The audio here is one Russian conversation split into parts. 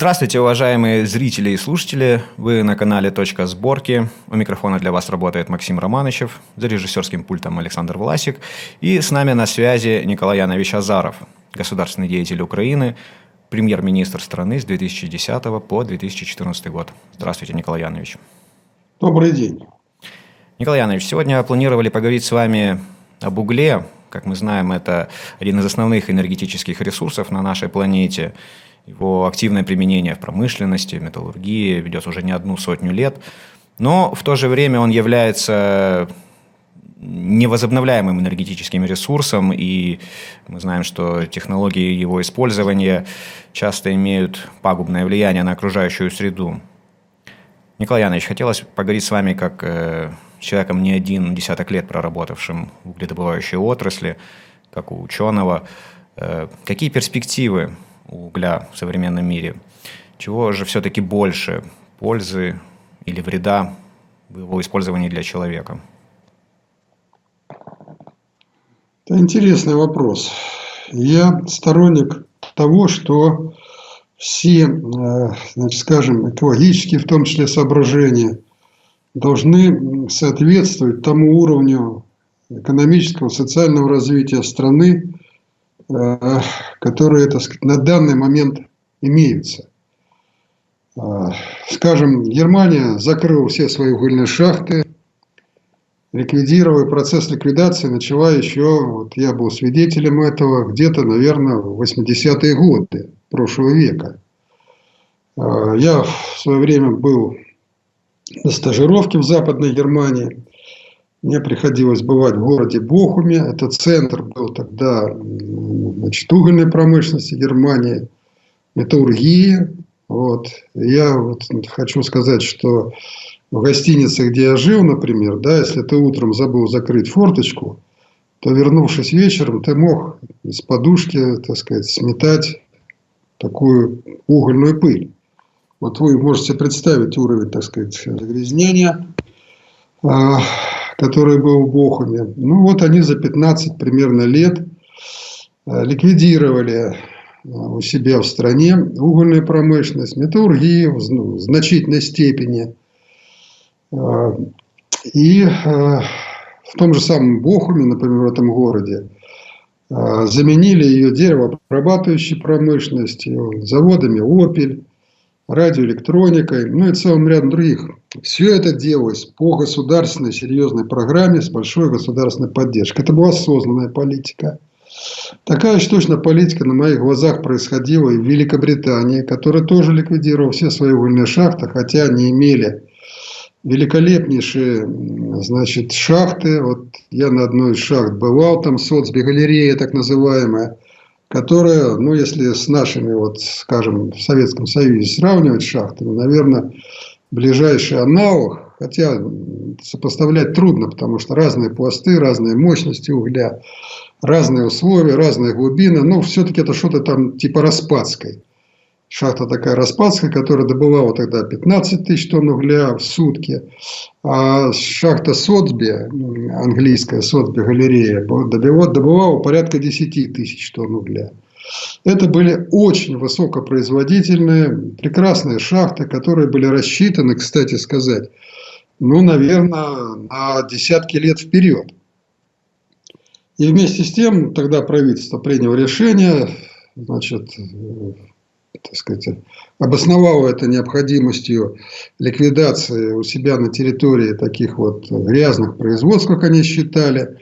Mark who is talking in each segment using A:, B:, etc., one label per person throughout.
A: Здравствуйте, уважаемые зрители и слушатели. Вы на канале «Точка сборки». У микрофона для вас работает Максим Романычев, за режиссерским пультом Александр Власик. И с нами на связи Николай Янович Азаров, государственный деятель Украины, премьер-министр страны с 2010 по 2014 год. Здравствуйте, Николай Янович.
B: Добрый день.
A: Николай Янович, сегодня планировали поговорить с вами об угле. Как мы знаем, это один из основных энергетических ресурсов на нашей планете – его активное применение в промышленности, в металлургии ведется уже не одну сотню лет. Но в то же время он является невозобновляемым энергетическим ресурсом, и мы знаем, что технологии его использования часто имеют пагубное влияние на окружающую среду. Николай Янович, хотелось поговорить с вами как э, человеком не один десяток лет проработавшим в угледобывающей отрасли, как у ученого. Э, какие перспективы угля в современном мире. Чего же все-таки больше, пользы или вреда в его использовании для человека?
B: Это интересный вопрос. Я сторонник того, что все, э, значит, скажем, экологические, в том числе, соображения должны соответствовать тому уровню экономического, социального развития страны, которые так сказать, на данный момент имеются. Э, скажем, Германия закрыла все свои угольные шахты, ликвидировала, процесс ликвидации начала еще, вот я был свидетелем этого, где-то, наверное, в 80-е годы прошлого века. Э, я в свое время был на стажировке в Западной Германии. Мне приходилось бывать в городе Бохуме. Это центр был тогда значит, угольной промышленности Германии, металлургии. Вот. Я вот хочу сказать, что в гостинице, где я жил, например, да, если ты утром забыл закрыть форточку, то, вернувшись вечером, ты мог из подушки, так сказать, сметать такую угольную пыль. Вот вы можете представить уровень, так сказать, загрязнения. А, который был в Бохуме. Ну вот они за 15 примерно лет ликвидировали э, у себя в стране угольную промышленность, металлургию в значительной степени. Э, и в том же самом Бохуме, например, в этом городе, заменили ее деревообрабатывающей промышленностью, заводами «Опель», радиоэлектроникой, ну и целым рядом других. Все это делалось по государственной серьезной программе с большой государственной поддержкой. Это была осознанная политика. Такая же точно политика на моих глазах происходила и в Великобритании, которая тоже ликвидировала все свои угольные шахты, хотя они имели великолепнейшие значит, шахты. Вот я на одной из шахт бывал, там соцби галерея так называемая – которая, ну, если с нашими, вот, скажем, в Советском Союзе сравнивать шахтами, наверное, ближайший аналог, хотя сопоставлять трудно, потому что разные пласты, разные мощности угля, разные условия, разные глубины, но все-таки это что-то там типа Распадской. Шахта такая Распадская, которая добывала тогда 15 тысяч тонн угля в сутки. А шахта Сотсби, английская Сотсби галерея, добывала порядка 10 тысяч тонн угля. Это были очень высокопроизводительные, прекрасные шахты, которые были рассчитаны, кстати сказать, ну, наверное, на десятки лет вперед. И вместе с тем тогда правительство приняло решение, значит, так сказать, обосновал это необходимостью ликвидации у себя на территории таких вот грязных производств, как они считали.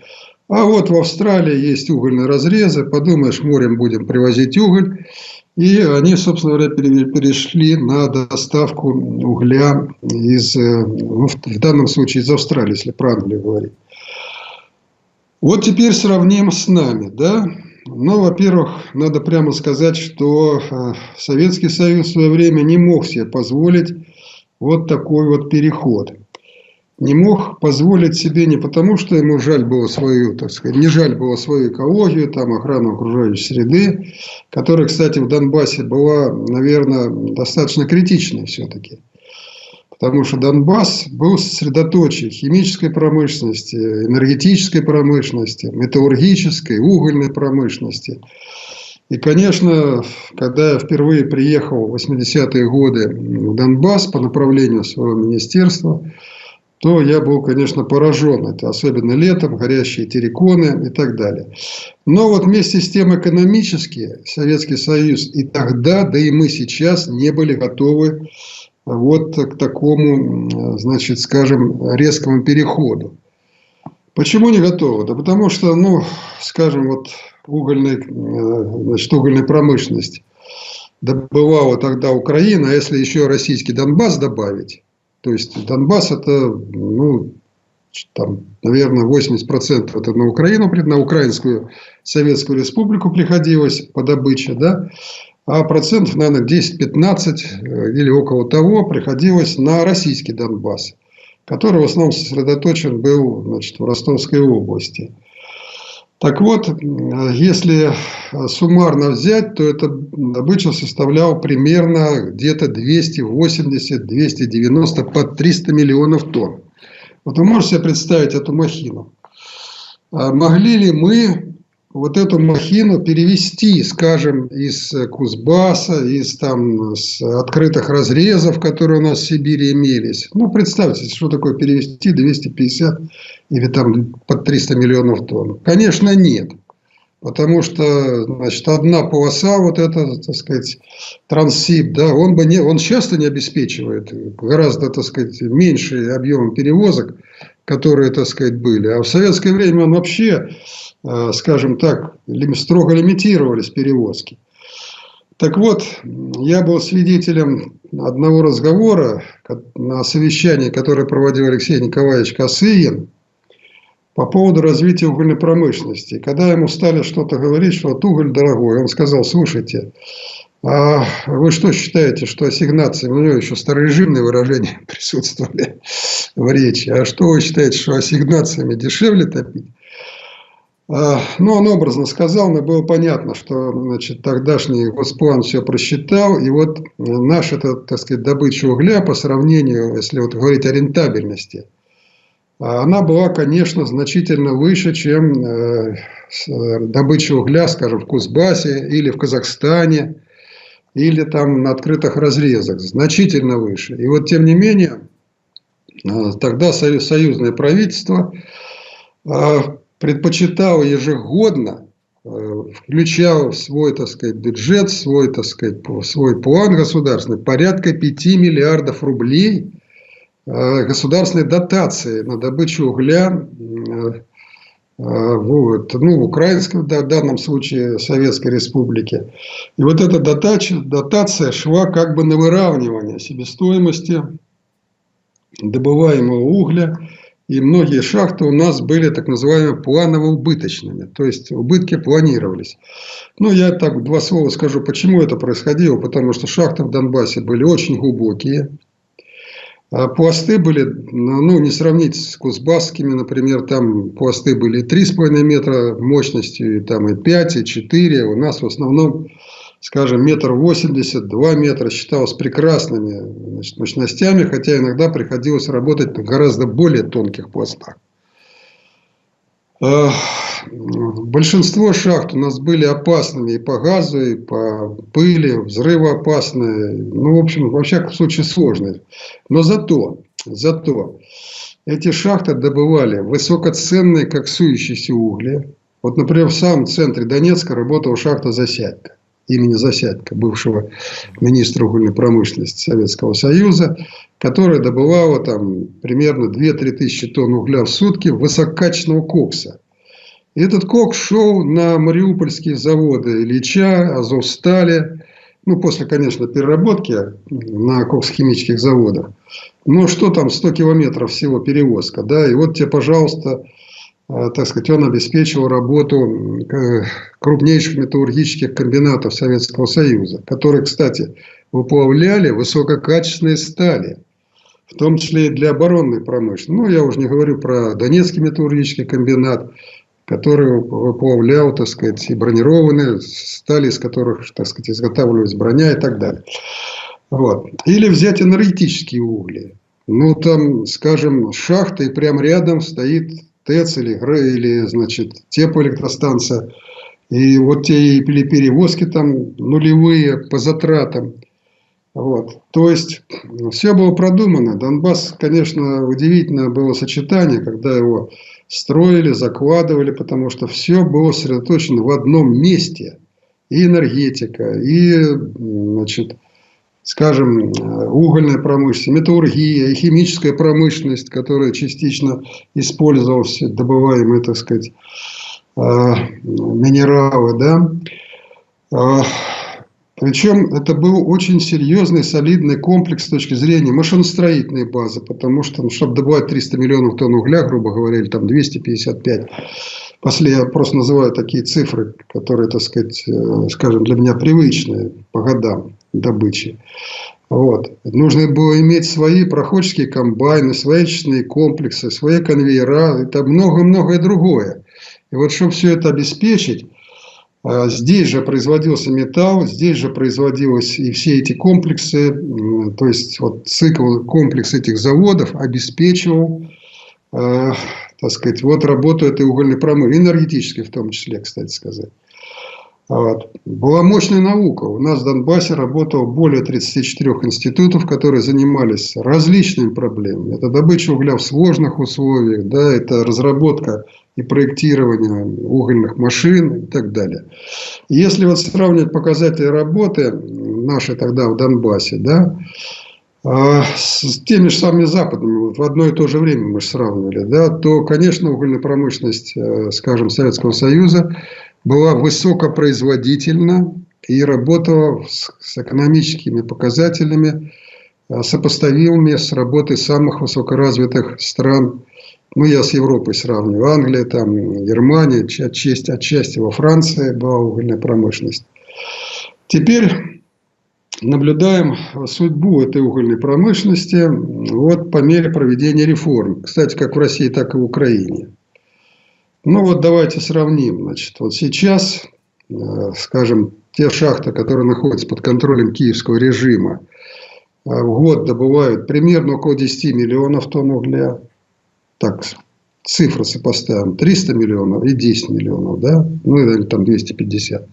B: А вот в Австралии есть угольные разрезы, подумаешь, морем будем привозить уголь. И они, собственно говоря, перешли на доставку угля из, ну, в данном случае из Австралии, если про Англию говорить. Вот теперь сравним с нами, да, ну, во-первых, надо прямо сказать, что э, Советский Союз в свое время не мог себе позволить вот такой вот переход. Не мог позволить себе не потому, что ему жаль было свою, так сказать, не жаль было свою экологию, там, охрану окружающей среды, которая, кстати, в Донбассе была, наверное, достаточно критичной все-таки. Потому что Донбасс был сосредоточием химической промышленности, энергетической промышленности, металлургической, угольной промышленности. И, конечно, когда я впервые приехал в 80-е годы в Донбасс по направлению своего министерства, то я был, конечно, поражен. Это особенно летом, горящие терриконы и так далее. Но вот вместе с тем экономически Советский Союз и тогда, да и мы сейчас не были готовы вот к такому, значит, скажем, резкому переходу. Почему не готовы? Да потому что, ну, скажем, вот угольной, значит, угольной промышленность добывала тогда Украина, а если еще российский Донбасс добавить, то есть Донбасс это, ну, там, наверное, 80% это на Украину, на Украинскую Советскую Республику приходилось по добыче, да, а процентов, наверное, 10-15 э, или около того приходилось на российский Донбасс, который в основном сосредоточен был значит, в Ростовской области. Так вот, если суммарно взять, то эта добыча составляла примерно где-то 280-290 под 300 миллионов тонн. Вот вы можете себе представить эту махину. А могли ли мы вот эту махину перевести, скажем, из Кузбасса, из там с открытых разрезов, которые у нас в Сибири имелись. Ну, представьте, что такое перевести 250 или там под 300 миллионов тонн. Конечно, нет. Потому что, значит, одна полоса, вот это, так сказать, трансип, да, он бы не, он часто не обеспечивает гораздо, так сказать, меньший объем перевозок, которые, так сказать, были. А в советское время он вообще Э, скажем так, строго лимитировались перевозки. Так вот, я был свидетелем одного разговора на совещании, которое проводил Алексей Николаевич Косыгин по поводу развития угольной промышленности. Когда ему стали что-то говорить, что вот уголь дорогой, он сказал, слушайте, а вы что считаете, что ассигнации, у него еще старорежимные выражения присутствовали в речи, а что вы считаете, что ассигнациями дешевле топить? А, ну, он образно сказал, но было понятно, что значит, тогдашний госплан все просчитал. И вот наша, так сказать, добыча угля по сравнению, если вот говорить о рентабельности, она была, конечно, значительно выше, чем э, добыча угля, скажем, в Кузбассе или в Казахстане, или там на открытых разрезах. Значительно выше. И вот, тем не менее, э, тогда союзное правительство предпочитал ежегодно, э, включал в свой, так сказать, бюджет, свой, так сказать, свой план государственный, порядка 5 миллиардов рублей э, государственной дотации на добычу угля э, вот, ну, в украинской, в данном случае, Советской Республике. И вот эта дотация, дотация шла как бы на выравнивание себестоимости добываемого угля и многие шахты у нас были так называемыми планово-убыточными, то есть убытки планировались. Ну, я так два слова скажу, почему это происходило, потому что шахты в Донбассе были очень глубокие, а пласты были, ну, не сравнить с кузбасскими, например, там пласты были 3,5 метра мощностью, и там и 5, и 4, у нас в основном скажем, метр восемьдесят, два метра считалось прекрасными значит, мощностями, хотя иногда приходилось работать на гораздо более тонких пластах. Большинство шахт у нас были опасными и по газу, и по пыли, взрывоопасные. Ну, в общем, во всяком случае сложные. Но зато, зато эти шахты добывали высокоценные коксующиеся угли. Вот, например, в самом центре Донецка работала шахта «Засядька» имени Засядько, бывшего министра угольной промышленности Советского Союза, которая добывала там примерно 2-3 тысячи тонн угля в сутки высококачественного кокса. И этот кокс шел на мариупольские заводы Ильича, Азовстали, ну, после, конечно, переработки на кокс-химических заводах. Но что там, 100 километров всего перевозка, да, и вот тебе, пожалуйста, так сказать, он обеспечивал работу э, крупнейших металлургических комбинатов Советского Союза, которые, кстати, выплавляли высококачественные стали, в том числе и для оборонной промышленности. Ну, я уже не говорю про Донецкий металлургический комбинат, который выплавлял, так сказать, и бронированные стали, из которых, так сказать, изготавливалась броня и так далее. Вот. Или взять энергетические угли. Ну, там, скажем, шахта, и прямо рядом стоит ТЭЦ или, или значит, теплоэлектростанция. И вот те перевозки там нулевые по затратам. Вот. То есть все было продумано. Донбасс, конечно, удивительное было сочетание, когда его строили, закладывали, потому что все было сосредоточено в одном месте. И энергетика, и, значит, скажем, угольная промышленность, металлургия химическая промышленность, которая частично использовалась, добываемые, так сказать, а, минералы, да. А, причем это был очень серьезный, солидный комплекс с точки зрения машиностроительной базы, потому что, ну, чтобы добывать 300 миллионов тонн угля, грубо говоря, или там 255, после я просто называю такие цифры, которые, так сказать, э, скажем, для меня привычные по годам добычи. Вот. Нужно было иметь свои проходческие комбайны, свои очистные комплексы, свои конвейера, это много-многое другое. И вот, чтобы все это обеспечить, а, здесь же производился металл, здесь же производилось и все эти комплексы, то есть вот цикл, комплекс этих заводов обеспечивал, э, так сказать, вот работу этой угольной промышленности, энергетической в том числе, кстати сказать. Вот. Была мощная наука. У нас в Донбассе работало более 34 институтов, которые занимались различными проблемами. Это добыча угля в сложных условиях, да, это разработка и проектирование угольных машин и так далее. если вот сравнивать показатели работы нашей тогда в Донбассе, да, а, с теми же самыми западными, в одно и то же время мы же сравнивали, да, то, конечно, угольная промышленность, э, скажем, Советского Союза была высокопроизводительна и работала с, с экономическими показателями, э, сопоставимыми с работой самых высокоразвитых стран ну, я с Европой сравниваю. Англия, там, Германия, отчасти, отчасти во Франции была угольная промышленность. Теперь наблюдаем судьбу этой угольной промышленности вот по мере проведения реформ. Кстати, как в России, так и в Украине. Ну вот давайте сравним. Значит, вот сейчас, э, скажем, те шахты, которые находятся под контролем киевского режима, э, в год добывают примерно около 10 миллионов тонн угля так, цифры сопоставим, 300 миллионов и 10 миллионов, да, ну или там 250.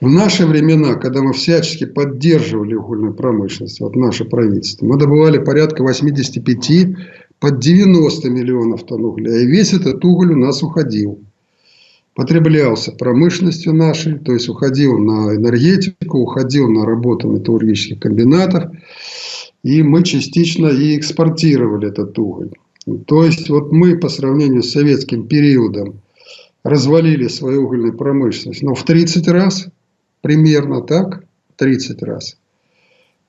B: В наши времена, когда мы всячески поддерживали угольную промышленность, вот наше правительство, мы добывали порядка 85 под 90 миллионов тонн угля. И весь этот уголь у нас уходил. Потреблялся промышленностью нашей, то есть уходил на энергетику, уходил на работу металлургических комбинатов. И мы частично и экспортировали этот уголь. То есть, вот мы по сравнению с советским периодом развалили свою угольную промышленность, но в 30 раз, примерно так, 30 раз.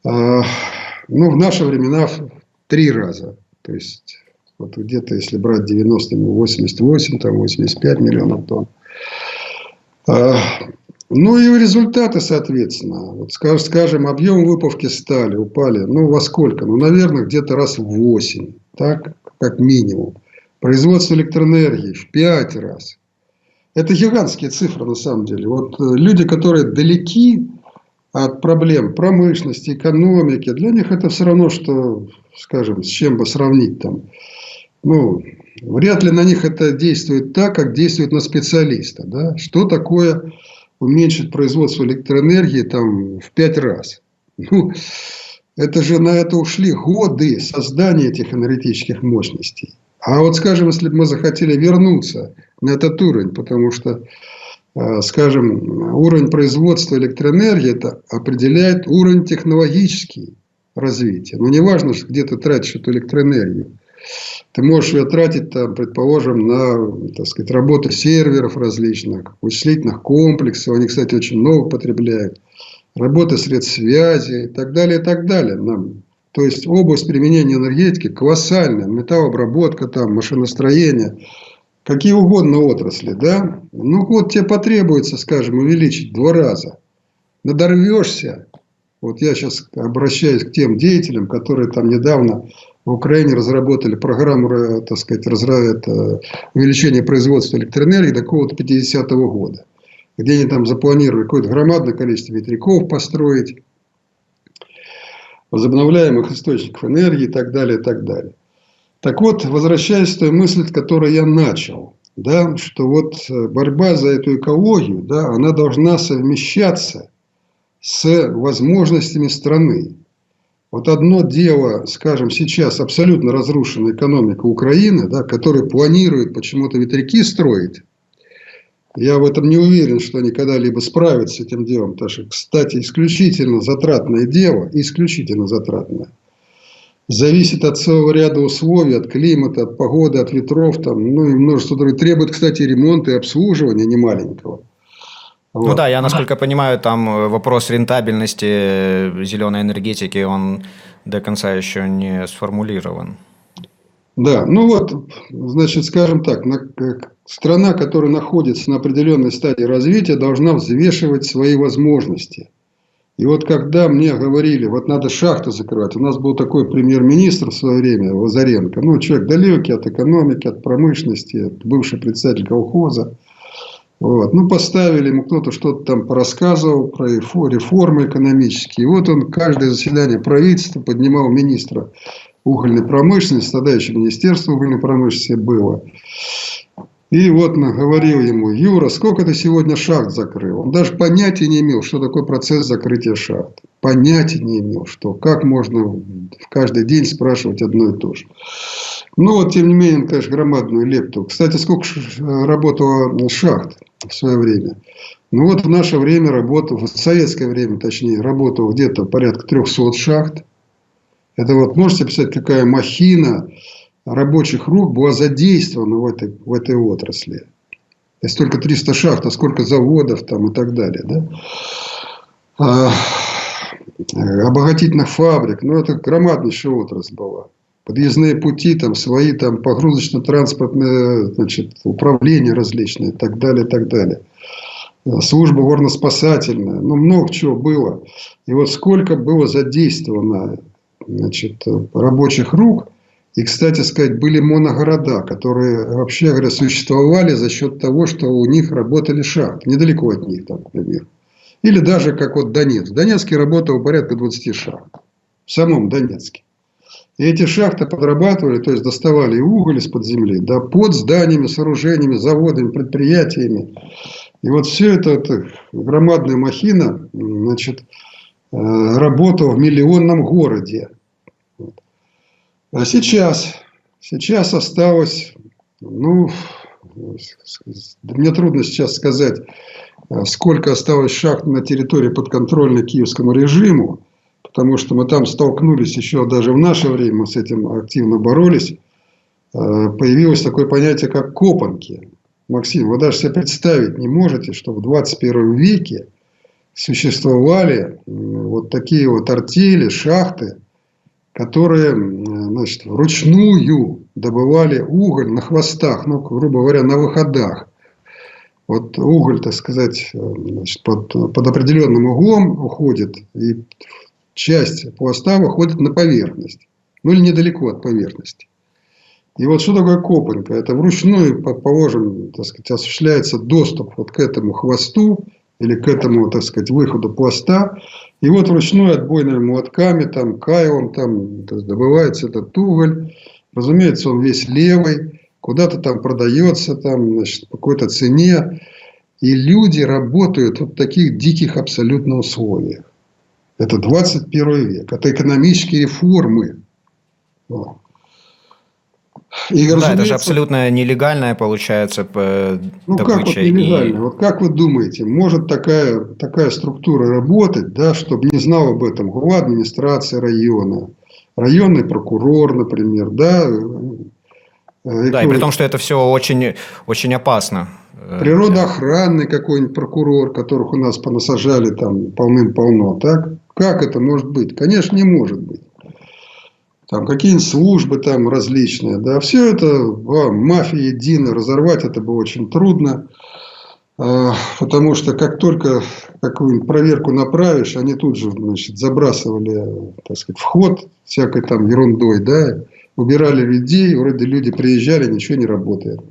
B: А, ну, в наши времена в 3 раза. То есть, вот где-то, если брать 90 88, там 85 миллионов тонн. А, ну и результаты, соответственно. Вот, скажем, объем выпавки стали упали. Ну, во сколько? Ну, наверное, где-то раз в 8. Так? как минимум. Производство электроэнергии в 5 раз. Это гигантские цифры на самом деле. Вот э, люди, которые далеки от проблем промышленности, экономики, для них это все равно, что, скажем, с чем бы сравнить там. Ну, вряд ли на них это действует так, как действует на специалиста. Да? Что такое уменьшить производство электроэнергии там, в пять раз? Ну, это же на это ушли годы создания этих энергетических мощностей. А вот, скажем, если бы мы захотели вернуться на этот уровень, потому что, э, скажем, уровень производства электроэнергии это определяет уровень технологический развития. Но не важно, где ты тратишь эту электроэнергию. Ты можешь ее тратить, там, предположим, на так сказать, работу серверов различных, вычислительных комплексов. Они, кстати, очень много потребляют работа средств связи и так далее, и так далее. Нам, то есть область применения энергетики колоссальная, металлообработка, там, машиностроение, какие угодно отрасли, да? Ну вот тебе потребуется, скажем, увеличить два раза. Надорвешься. Вот я сейчас обращаюсь к тем деятелям, которые там недавно в Украине разработали программу, э, так сказать, это, увеличения производства электроэнергии до какого-то 50-го года где они там запланировали какое-то громадное количество ветряков построить, возобновляемых источников энергии и так далее, и так далее. Так вот, возвращаясь к той мысли, которую я начал. да, что вот э, борьба за эту экологию, да, она должна совмещаться с возможностями страны. Вот одно дело, скажем, сейчас абсолютно разрушена экономика Украины, да, которая планирует почему-то ветряки строить. Я в этом не уверен, что они когда-либо справятся с этим делом. Потому что, кстати, исключительно затратное дело, исключительно затратное зависит от целого ряда условий, от климата, от погоды, от ветров, там, ну и множество других. Требует, кстати, ремонта и обслуживания немаленького.
A: Вот. Ну да, я насколько понимаю, там э, вопрос рентабельности э, зеленой энергетики, он до конца еще не сформулирован.
B: Да, ну вот, значит, скажем так, на, страна, которая находится на определенной стадии развития, должна взвешивать свои возможности – и вот когда мне говорили, вот надо шахты закрывать, у нас был такой премьер-министр в свое время, Лазаренко, ну, человек далекий от экономики, от промышленности, бывший председатель колхоза. Вот. Ну, поставили ему кто-то что-то там порассказывал про реформы экономические. И вот он каждое заседание правительства поднимал министра угольной промышленности, тогда еще Министерство угольной промышленности было. И вот говорил ему, Юра, сколько ты сегодня шахт закрыл? Он даже понятия не имел, что такое процесс закрытия шахт. Понятия не имел, что как можно в каждый день спрашивать одно и то же. Ну, вот, тем не менее, он, конечно, громадную лепту. Кстати, сколько работало шахт в свое время? Ну, вот в наше время работало, в советское время, точнее, работало где-то порядка 300 шахт. Это вот, можете писать, какая махина, рабочих рук была задействована в этой, в этой отрасли. Есть только 300 шахт, а сколько заводов там и так далее. Да? А, обогатительных фабрик. Ну, это громаднейшая отрасль была. Подъездные пути, там свои там погрузочно-транспортные значит, управления различные и так далее, и так далее. Служба горно-спасательная. Ну, много чего было. И вот сколько было задействовано значит, рабочих рук – и, кстати сказать, были моногорода, которые, вообще говоря, существовали за счет того, что у них работали шахты. Недалеко от них, там, например. Или даже как вот Донецк. В Донецке работало порядка 20 шахт. В самом Донецке. И эти шахты подрабатывали, то есть доставали уголь из-под земли, да, под зданиями, сооружениями, заводами, предприятиями. И вот все это, это громадная махина, значит, э, работала в миллионном городе. А сейчас, сейчас осталось, ну, мне трудно сейчас сказать, а, сколько осталось шахт на территории подконтрольной киевскому режиму, потому что мы там столкнулись еще даже в наше время, мы с этим активно боролись. А, появилось такое понятие, как копанки. Максим, вы даже себе представить не можете, что в 21 веке существовали вот такие вот артели, шахты, которые значит, вручную добывали уголь на хвостах, ну, грубо говоря, на выходах. Вот уголь, так сказать, значит, под, под определенным углом уходит, и часть хвоста выходит на поверхность. Ну, или недалеко от поверхности. И вот что такое копанька? Это вручную, положим, так сказать, осуществляется доступ вот к этому хвосту или к этому, так сказать, выходу пласта. И вот вручную отбойными молотками, там, кайлом, там, то есть добывается этот уголь. Разумеется, он весь левый, куда-то там продается, там, значит, по какой-то цене. И люди работают в таких диких абсолютно условиях. Это 21 век. Это экономические реформы. Вот.
A: И, да, это же абсолютно нелегальная получается
B: ну, добыча. как вот нелегальная? И... Вот как вы думаете, может такая, такая структура работать, да, чтобы не знал об этом глава администрации района, районный прокурор, например, да?
A: Э, да, и при том, что это все очень, очень опасно.
B: Э, Природоохранный какой-нибудь прокурор, которых у нас понасажали там полным-полно, так? Как это может быть? Конечно, не может быть там какие-нибудь службы там различные, да, все это мафия единая, разорвать это было очень трудно, а, потому что как только какую-нибудь проверку направишь, они тут же, значит, забрасывали, так сказать, вход всякой там ерундой, да, убирали людей, вроде люди приезжали, ничего не работает.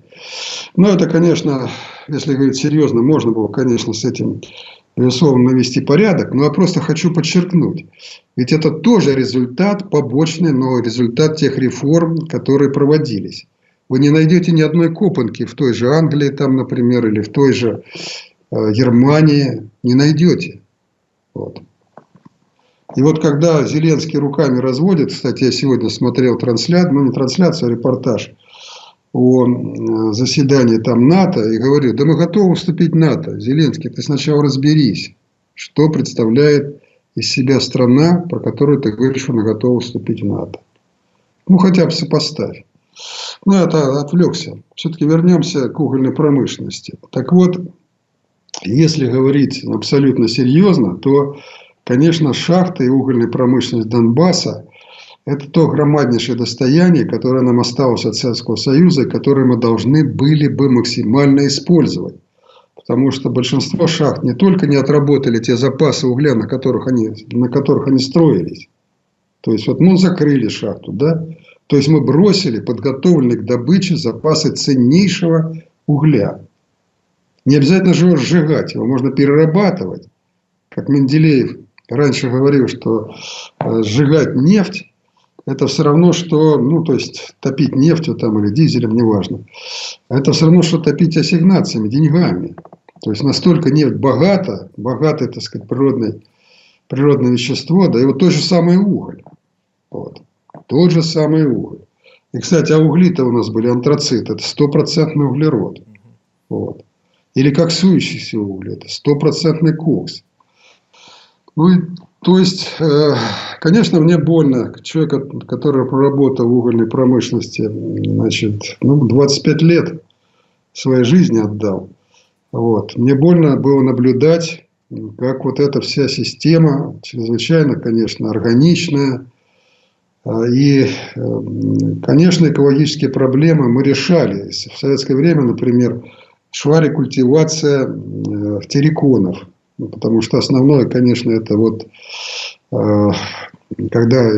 B: Но это, конечно, если говорить серьезно, можно было, конечно, с этим безусловно, навести порядок, но я просто хочу подчеркнуть, ведь это тоже результат побочный, но результат тех реформ, которые проводились. Вы не найдете ни одной копанки в той же Англии, там, например, или в той же э, Германии. Не найдете. Вот. И вот когда Зеленский руками разводит, кстати, я сегодня смотрел трансляцию, ну не трансляцию, а репортаж о э, заседании там НАТО, и говорю, да мы готовы вступить в НАТО. Зеленский, ты сначала разберись, что представляет из себя страна, про которую ты говоришь, что она готова вступить в НАТО. Ну, хотя бы сопоставь. Ну, это отвлекся. Все-таки вернемся к угольной промышленности. Так вот, если говорить абсолютно серьезно, то Конечно, шахты и угольная промышленность Донбасса – это то громаднейшее достояние, которое нам осталось от Советского Союза, которое мы должны были бы максимально использовать. Потому что большинство шахт не только не отработали те запасы угля, на которых они, на которых они строились. То есть, вот мы закрыли шахту, да? То есть, мы бросили подготовленные к добыче запасы ценнейшего угля. Не обязательно же его сжигать, его можно перерабатывать. Как Менделеев раньше говорил, что э, сжигать нефть это все равно, что, ну, то есть, топить нефтью там или дизелем, неважно. Это все равно, что топить ассигнациями, деньгами. То есть, настолько нефть богата, богатое, так сказать, природное, природное вещество, да и вот тот же самый уголь. Вот. Тот же самый уголь. И, кстати, а угли-то у нас были антрацит, это стопроцентный углерод. Вот. Или как сующийся уголь, это стопроцентный кокс. Ну, то есть, э, конечно, мне больно. Человек, который проработал в угольной промышленности, значит, ну, 25 лет своей жизни отдал. Вот. Мне больно было наблюдать, как вот эта вся система, чрезвычайно, конечно, органичная. А, и, э, конечно, экологические проблемы мы решали. В советское время, например, шла рекультивация э, терриконов – потому что основное, конечно, это вот э, когда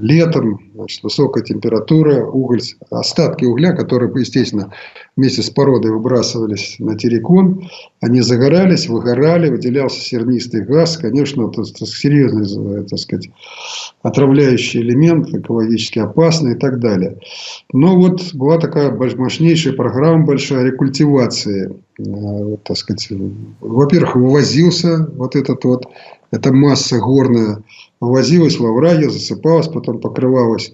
B: летом значит, высокая температура, уголь, остатки угля, которые, естественно, вместе с породой выбрасывались на террикон, они загорались, выгорали, выделялся сернистый газ. Конечно, это, это серьезный, так сказать, отравляющий элемент, экологически опасный и так далее. Но вот была такая мощнейшая программа большая рекультивации. Э, так сказать, во-первых, вывозился вот этот вот, эта масса горная, вывозилась во враге, засыпалась, потом покрывалась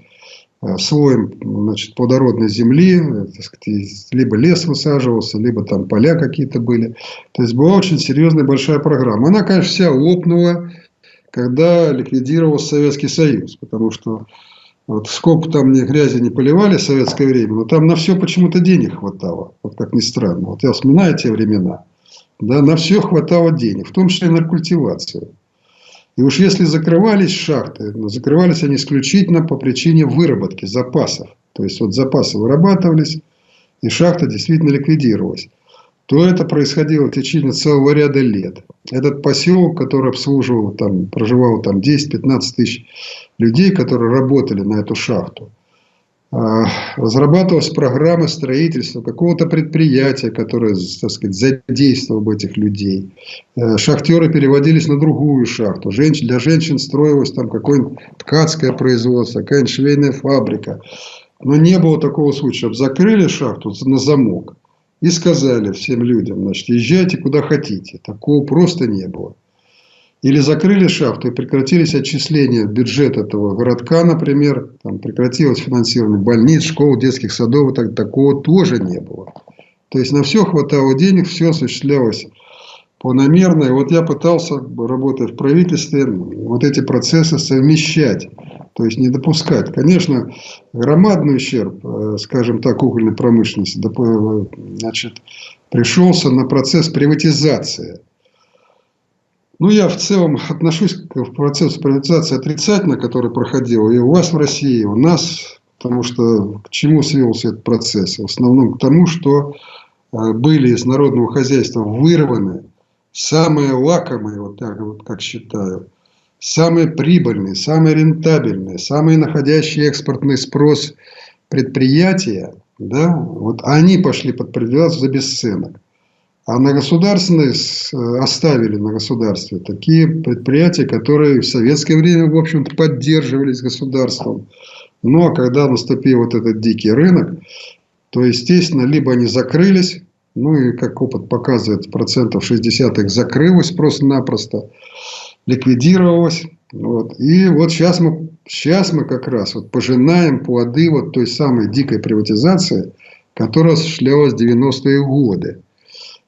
B: Э, слоем значит, плодородной земли, э, сказать, либо лес высаживался, либо там поля какие-то были. То есть была очень серьезная большая программа. Она, конечно, вся лопнула, когда ликвидировался Советский Союз, потому что вот сколько там ни грязи не поливали в советское время, но там на все почему-то денег хватало. Вот как ни странно. Вот я вспоминаю те времена. Да, на все хватало денег, в том числе и на культивацию. И уж если закрывались шахты, но закрывались они исключительно по причине выработки запасов. То есть, вот запасы вырабатывались, и шахта действительно ликвидировалась. То это происходило в течение целого ряда лет. Этот поселок, который обслуживал, там, проживал там 10-15 тысяч людей, которые работали на эту шахту. А, разрабатывалась программа строительства какого-то предприятия, которое, так сказать, задействовало бы этих людей. Э, шахтеры переводились на другую шахту. Женщин, для женщин строилось там какое-нибудь ткацкое производство, какая-нибудь швейная фабрика. Но не было такого случая, чтобы закрыли шахту на замок и сказали всем людям, значит, езжайте куда хотите. Такого просто не было. Или закрыли шахту и прекратились отчисления в бюджет этого городка, например. Там прекратилось финансирование больниц, школ, детских садов. Так, такого тоже не было. То есть на все хватало денег, все осуществлялось планомерно. И вот я пытался, работая в правительстве, вот эти процессы совмещать. То есть не допускать. Конечно, громадный ущерб, э, скажем так, угольной промышленности э, значит, пришелся на процесс приватизации. Ну, я в целом отношусь к процессу приватизации отрицательно, который проходил и у вас в России, и у нас, потому что к чему свелся этот процесс? В основном к тому, что э, были из народного хозяйства вырваны самые лакомые, вот так вот, как считаю, самые прибыльные, самые рентабельные, самые находящие экспортный спрос предприятия, да, вот они пошли под приватизацию за бесценок. А на государственные э, оставили на государстве такие предприятия, которые в советское время, в общем-то, поддерживались государством. Но когда наступил вот этот дикий рынок, то, естественно, либо они закрылись, ну и, как опыт показывает, процентов 60 их закрылось просто-напросто, ликвидировалось. Вот. И вот сейчас мы, сейчас мы как раз вот пожинаем плоды вот той самой дикой приватизации, которая осуществлялась в 90-е годы.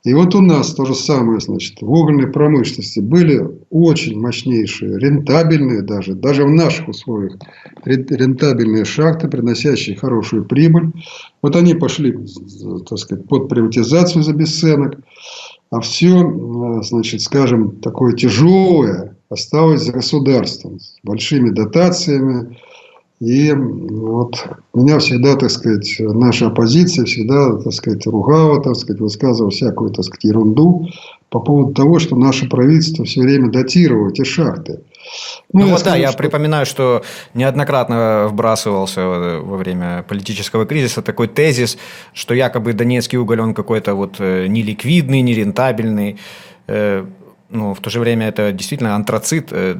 B: И вот у нас то же самое, значит, в угольной промышленности были очень мощнейшие, рентабельные даже, даже в наших условиях, рентабельные шахты, приносящие хорошую прибыль. Вот они пошли, так сказать, под приватизацию за бесценок, а все, значит, скажем, такое тяжелое осталось за государством, с большими дотациями, и вот меня всегда, так сказать, наша оппозиция всегда, так сказать, ругала, так сказать, высказывала всякую, так сказать, ерунду по поводу того, что наше правительство все время датировало эти шахты.
A: Ну, ну вот скажу, да, я что... припоминаю, что неоднократно вбрасывался во время политического кризиса такой тезис, что якобы донецкий уголь, он какой-то вот э, неликвидный, нерентабельный. Э, ну, в то же время это действительно антрацит, э,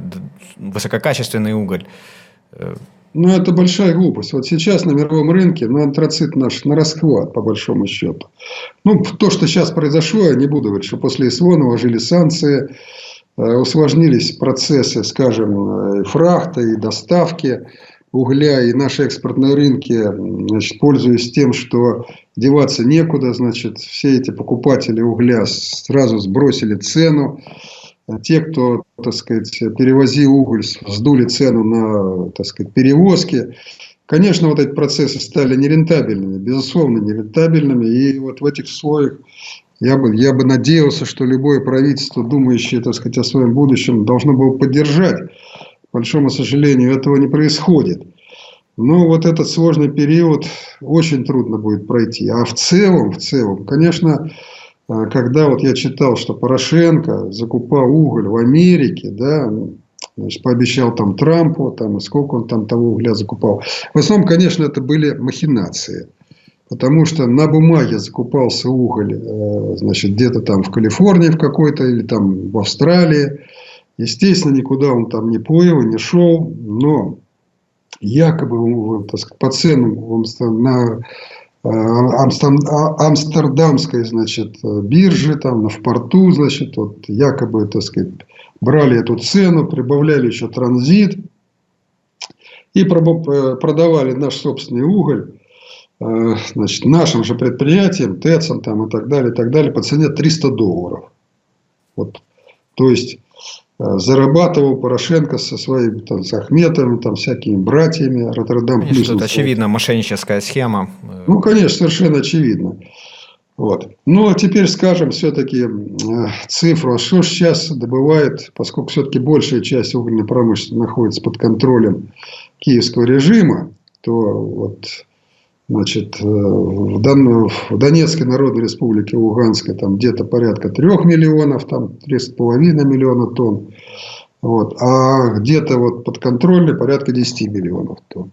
A: высококачественный уголь.
B: Ну, это большая глупость. Вот сейчас на мировом рынке, ну, антрацит наш на расхват, по большому счету. Ну, то, что сейчас произошло, я не буду говорить, что после СВО наложили санкции, э, усложнились процессы, скажем, э, фрахта и доставки угля, и наши экспортные рынки, значит, пользуясь тем, что деваться некуда, значит, все эти покупатели угля сразу сбросили цену, те, кто, так сказать, перевозил уголь, сдули цену на, так сказать, перевозки. Конечно, вот эти процессы стали нерентабельными, безусловно, нерентабельными. И вот в этих условиях я бы, я бы надеялся, что любое правительство, думающее, так сказать, о своем будущем, должно было поддержать. К большому сожалению, этого не происходит. Но вот этот сложный период очень трудно будет пройти. А в целом, в целом, конечно, когда вот я читал, что Порошенко закупал уголь в Америке, да, значит, пообещал там Трампу, там, и сколько он там того угля закупал. В основном, конечно, это были махинации. Потому что на бумаге закупался уголь, э, значит, где-то там в Калифорнии в какой-то, или там в Австралии. Естественно, никуда он там не плыл, не шел, но якобы так сказать, по ценам на Э, а, амстердамской, значит, биржи, там, в порту, значит, вот, якобы, так сказать, брали эту цену, прибавляли еще транзит и продавали наш собственный уголь, э, значит, нашим же предприятиям, ТЭЦам там, и так далее, и так далее, по цене 300 долларов. Вот. То есть, Э, зарабатывал Порошенко со своими, там, с Ахметовым, там, всякими братьями, Роттердам
A: плюс. Это очевидно, мошенническая схема.
B: Ну, конечно, совершенно очевидно. Вот. Ну, а теперь скажем все-таки э, цифру. Что сейчас добывает, поскольку все-таки большая часть угольной промышленности находится под контролем киевского режима, то вот Значит, э, в, Дон... в Донецкой Народной Республике Луганской там где-то порядка 3 миллионов, там 3,5 миллиона тонн. Вот. А где-то вот подконтрольной порядка 10 миллионов тонн.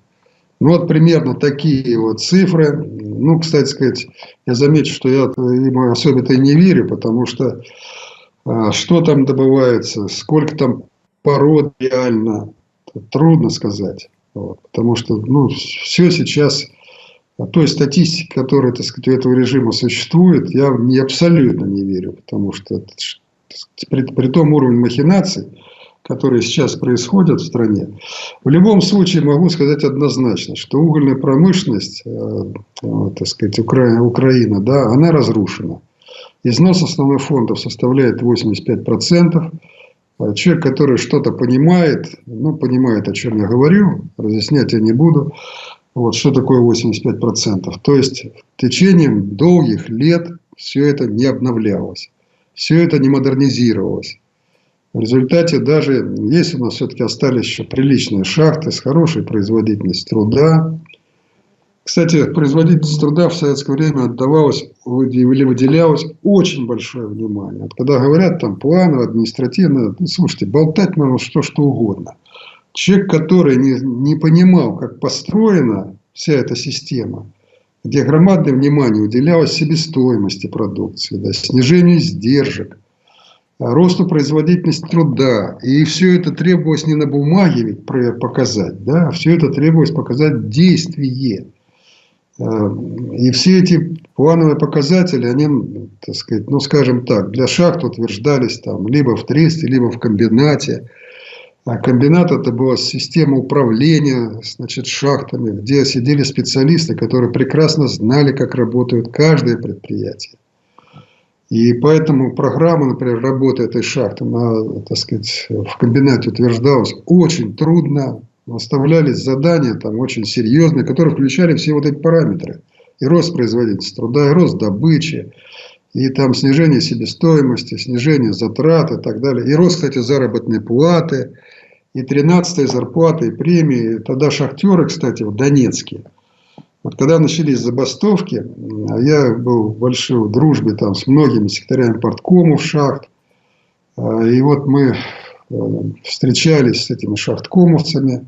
B: Ну, вот примерно такие вот цифры. Ну, кстати сказать, я замечу, что я им особо-то и не верю, потому что а, что там добывается, сколько там пород реально, трудно сказать. Вот. Потому что ну, все сейчас той статистики, которая, так сказать, у этого режима существует, я не, абсолютно не верю. Потому что при, при том уровне махинаций, которые сейчас происходят в стране, в любом случае могу сказать однозначно, что угольная промышленность, э, так сказать, Украина, Украина, да, она разрушена. Износ основных фондов составляет 85%. Человек, который что-то понимает, ну, понимает, о чем я говорю, разъяснять я не буду, вот, что такое 85%? То есть, в течение долгих лет все это не обновлялось. Все это не модернизировалось. В результате даже, если у нас все-таки остались еще приличные шахты с хорошей производительностью труда. Кстати, производительность труда в советское время отдавалась или выделялось очень большое внимание. Вот когда говорят там планово, административно, ну, слушайте, болтать можно что, что угодно. Человек, который не, не понимал, как построена вся эта система, где громадное внимание уделялось себестоимости продукции, да, снижению издержек, росту производительности труда. И все это требовалось не на бумаге ведь показать, да, а все это требовалось показать действие. Э, и все эти плановые показатели, они, так сказать, ну, скажем так, для шахт утверждались там либо в тресте, либо в комбинате. А комбинат это была система управления значит, шахтами, где сидели специалисты, которые прекрасно знали, как работает каждое предприятие. И поэтому программа, например, работы этой шахты на, так сказать, в комбинате утверждалась очень трудно, оставлялись задания там очень серьезные, которые включали все вот эти параметры. И рост производительности труда, и рост добычи, и там снижение себестоимости, снижение затрат и так далее. И рост, кстати, заработной платы, и 13 зарплаты, и премии. Тогда шахтеры, кстати, в Донецке, вот когда начались забастовки, а я был в большой дружбе там с многими секретарями порткомов шахт, а, и вот мы э, встречались с этими шахткомовцами,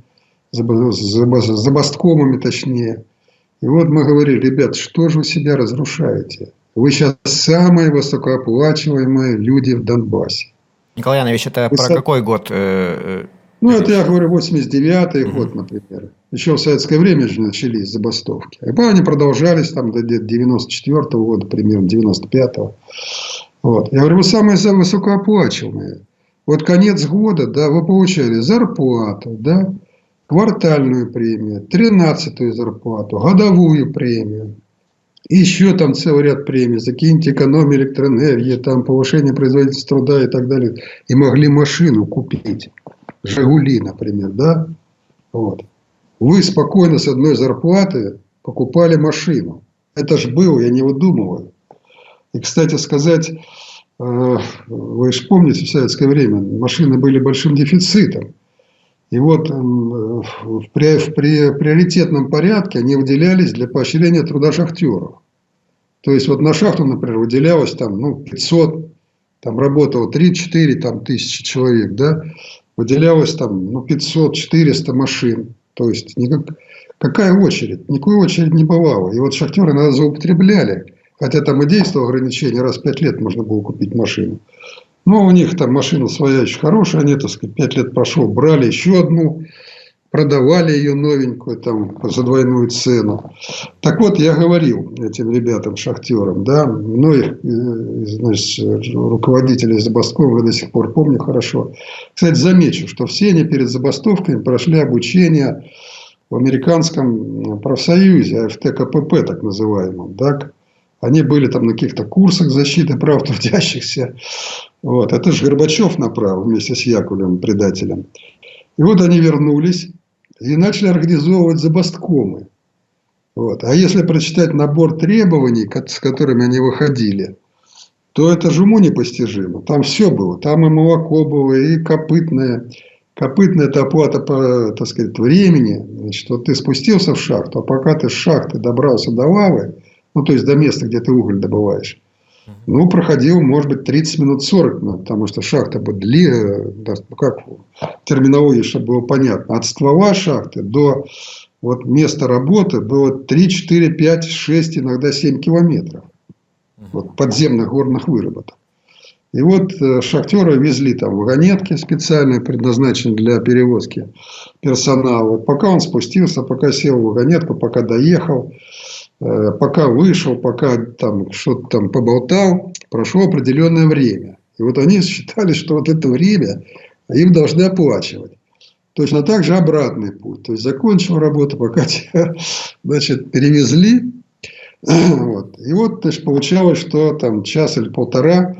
B: забасткомами точнее. И вот мы говорили, ребят, что же вы себя разрушаете? Вы сейчас самые высокооплачиваемые люди в Донбассе.
A: Николай Янович, это вы про сам... какой год?
B: Ну, это я говорю 89-й угу. год, например. Еще в советское время же начались забастовки. И они продолжались там до 94 -го года, примерно 95-го. Вот. Я говорю, вы самые высокооплачиваемые. Вот конец года, да, вы получали зарплату, да, квартальную премию, тринадцатую зарплату, годовую премию. Еще там целый ряд премий. Закиньте экономию электроэнергии, там повышение производительности труда и так далее. И могли машину купить. Жигули, например, да? Вот. Вы спокойно с одной зарплаты покупали машину. Это ж было, я не выдумываю. И, кстати сказать, э, вы же помните, в советское время машины были большим дефицитом. И вот в, при, в при, приоритетном порядке они выделялись для поощрения труда шахтеров. То есть, вот на шахту, например, выделялось там, ну, 500, там работало 3-4 там, тысячи человек, да, выделялось там, ну, 500-400 машин. То есть, никак, какая очередь? Никакой очереди не бывало. И вот шахтеры надо заупотребляли. Хотя там и действовало ограничение, раз в 5 лет можно было купить машину. Но у них там машина своя еще хорошая, они, так сказать, 5 лет прошло, брали еще одну, продавали ее новенькую там за двойную цену. Так вот, я говорил этим ребятам, шахтерам, да, многих э, значит, руководителей забастовок я до сих пор помню хорошо. Кстати, замечу, что все они перед забастовками прошли обучение в американском профсоюзе, АФТ-КПП так называемом, так, они были там на каких-то курсах защиты прав трудящихся. Вот. Это же Горбачев направил вместе с Яковлевым, предателем. И вот они вернулись и начали организовывать забасткомы. Вот. А если прочитать набор требований, с которыми они выходили, то это же уму непостижимо. Там все было. Там и молоко было, и копытное. Копытная – это оплата по, так сказать, времени. Значит, вот ты спустился в шахту, а пока ты с шахты добрался до лавы, ну, то есть до места, где ты уголь добываешь, ну, проходил, может быть, 30 минут 40 минут, потому что шахта бы длинная, ну, как терминология, чтобы было понятно, от ствола шахты до вот места работы было 3, 4, 5, 6, иногда 7 километров вот, подземных горных выработок. И вот э, шахтеры везли там вагонетки специальные, предназначенные для перевозки персонала. Вот пока он спустился, пока сел в вагонетку, пока доехал, пока вышел, пока там что-то там поболтал, прошло определенное время. И вот они считали, что вот это время им должны оплачивать. Точно так же обратный путь. То есть, закончил работу, пока тебя, значит, перевезли. Вот. И вот, есть, получалось, что там час или полтора,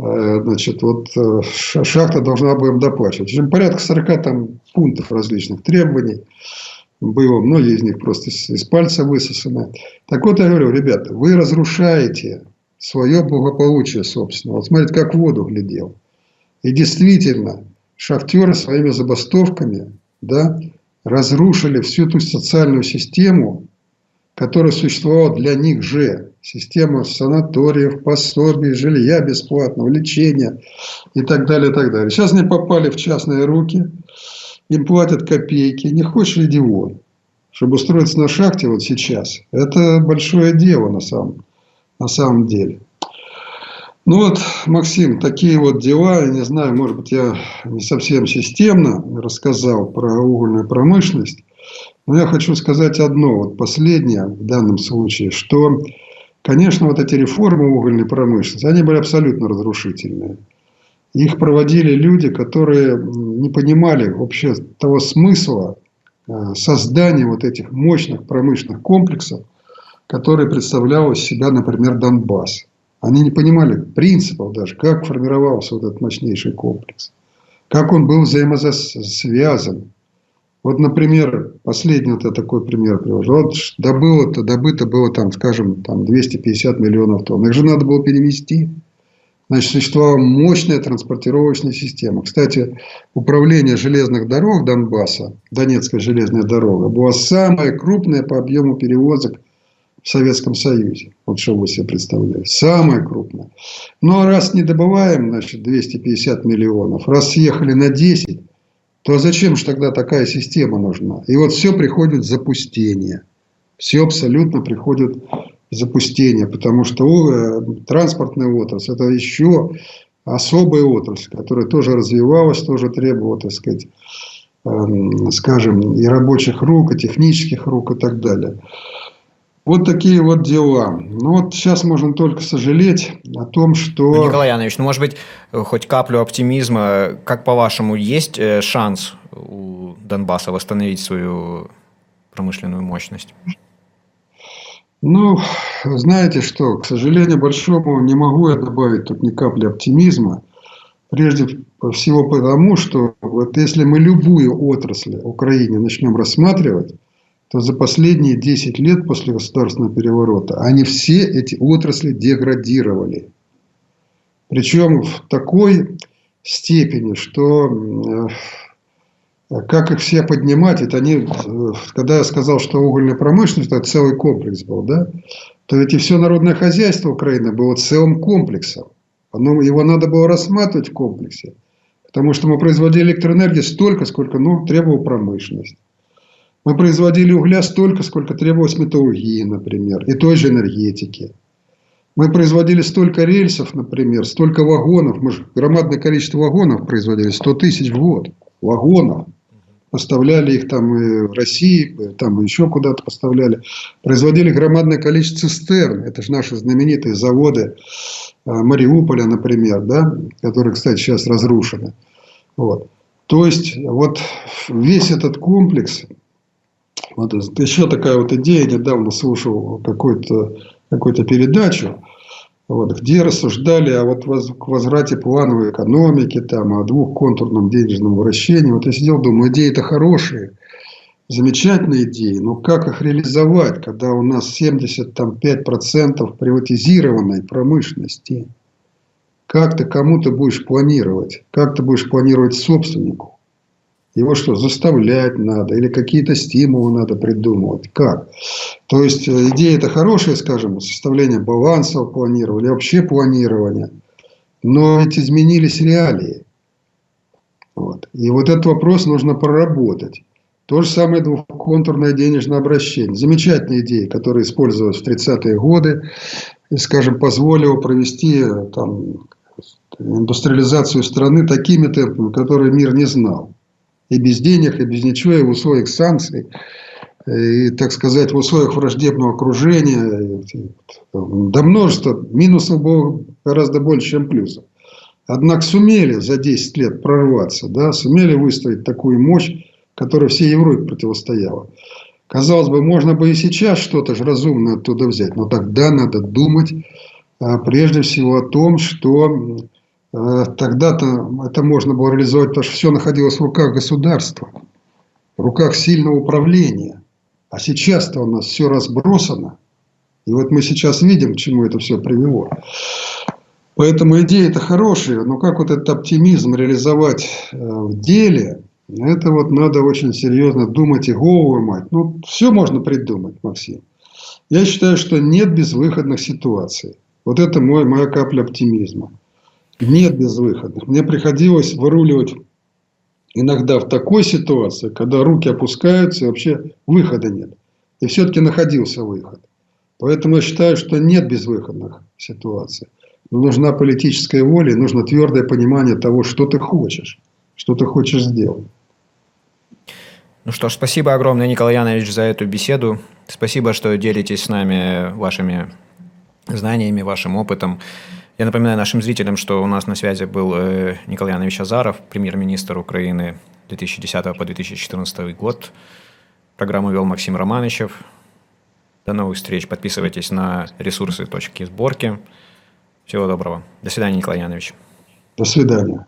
B: э, значит, вот э, шахта должна была им доплачивать. Порядка 40 там пунктов различных требований было, многие из них просто из пальца высосаны. Так вот, я говорю, ребята, вы разрушаете свое благополучие собственно. Вот смотрите, как в воду глядел. И действительно, шахтеры своими забастовками да, разрушили всю ту социальную систему, которая существовала для них же. Система санаториев, пособий, жилья бесплатного, лечения и так далее, и так далее. Сейчас они попали в частные руки – им платят копейки, не хочешь иди вон. Чтобы устроиться на шахте вот сейчас, это большое дело на самом, на самом деле. Ну вот, Максим, такие вот дела, я не знаю, может быть, я не совсем системно рассказал про угольную промышленность. Но я хочу сказать одно, вот последнее в данном случае, что, конечно, вот эти реформы угольной промышленности, они были абсолютно разрушительные. Их проводили люди, которые не понимали вообще того смысла э, создания вот этих мощных промышленных комплексов, которые представлял из себя, например, Донбасс. Они не понимали принципов даже, как формировался вот этот мощнейший комплекс, как он был взаимосвязан. Вот, например, последний вот я такой пример привожу. Вот добыло-то, добыто было там, скажем, там 250 миллионов тонн. Их же надо было перевести. Значит, существовала мощная транспортировочная система. Кстати, управление железных дорог Донбасса, Донецкая железная дорога, была самая крупная по объему перевозок в Советском Союзе. Вот что вы себе представляете. Самая крупная. Ну, а раз не добываем, значит, 250 миллионов, раз съехали на 10, то зачем же тогда такая система нужна? И вот все приходит в запустение. Все абсолютно приходит в запустение, потому что э, транспортная отрасль – это еще особая отрасль, которая тоже развивалась, тоже требовала, так сказать, эм, скажем, и рабочих рук, и технических рук, и так далее. Вот такие вот дела. Ну вот сейчас можно только сожалеть о том, что...
A: Николай Янович, ну может быть, хоть каплю оптимизма. Как по-вашему, есть э, шанс у Донбасса восстановить свою промышленную мощность?
B: Ну, знаете что, к сожалению большому не могу я добавить тут ни капли оптимизма. Прежде всего потому, что вот если мы любую отрасль в Украине начнем рассматривать, то за последние 10 лет после государственного переворота они все эти отрасли деградировали. Причем в такой степени, что э, как их все поднимать, это они, э, когда я сказал, что угольная промышленность, это целый комплекс был, да, то ведь и все народное хозяйство Украины было целым комплексом. Оно, его надо было рассматривать в комплексе. Потому что мы производили электроэнергию столько, сколько ну, требовала промышленность. Мы производили угля столько, сколько требовалось металлургии, например, и той же энергетики. Мы производили столько рельсов, например, столько вагонов. Мы же громадное количество вагонов производили, 100 тысяч в год вагонов. Поставляли их там и в России, там еще куда-то поставляли. Производили громадное количество цистерн. Это же наши знаменитые заводы э, Мариуполя, например, да, которые, кстати, сейчас разрушены. Вот. То есть, вот весь этот комплекс вот еще такая вот идея, недавно слушал какую-то какую передачу, вот, где рассуждали о вот возврате плановой экономики, там, о двухконтурном денежном вращении. Вот я сидел, думаю, идеи-то хорошие, замечательные идеи, но как их реализовать, когда у нас 75% приватизированной промышленности? Как ты кому-то будешь планировать? Как ты будешь планировать собственнику? Его что, заставлять надо? Или какие-то стимулы надо придумывать? Как? То есть, э, идея это хорошая, скажем, составление баланса планирования, вообще планирования. Но ведь изменились реалии. Вот. И вот этот вопрос нужно проработать. То же самое двухконтурное денежное обращение. Замечательная идея, которая использовалась в 30-е годы. И, скажем, позволила провести э, там, индустриализацию страны такими темпами, которые мир не знал и без денег, и без ничего, и в условиях санкций, и, так сказать, в условиях враждебного окружения. Да множество минусов было гораздо больше, чем плюсов. Однако сумели за 10 лет прорваться, да, сумели выстроить такую мощь, которая всей Европе противостояла. Казалось бы, можно бы и сейчас что-то же разумное оттуда взять, но тогда надо думать а, прежде всего о том, что тогда-то это можно было реализовать, потому что все находилось в руках государства, в руках сильного управления. А сейчас-то у нас все разбросано. И вот мы сейчас видим, к чему это все привело. Поэтому идея это хорошая, но как вот этот оптимизм реализовать э, в деле, это вот надо очень серьезно думать и голову мать. Ну, все можно придумать, Максим. Я считаю, что нет безвыходных ситуаций. Вот это мой, моя капля оптимизма нет безвыходных. Мне приходилось выруливать иногда в такой ситуации, когда руки опускаются и вообще выхода нет. И все-таки находился выход. Поэтому я считаю, что нет безвыходных ситуаций. Но нужна политическая воля и нужно твердое понимание того, что ты хочешь, что ты хочешь сделать.
A: Ну что ж, спасибо огромное, Николай Янович, за эту беседу. Спасибо, что делитесь с нами вашими знаниями, вашим опытом. Я напоминаю нашим зрителям, что у нас на связи был э, Николай Янович Азаров, премьер-министр Украины 2010 по 2014 год. Программу вел Максим Романычев. До новых встреч. Подписывайтесь на ресурсы точки сборки. Всего доброго. До свидания, Николай Янович.
B: До свидания.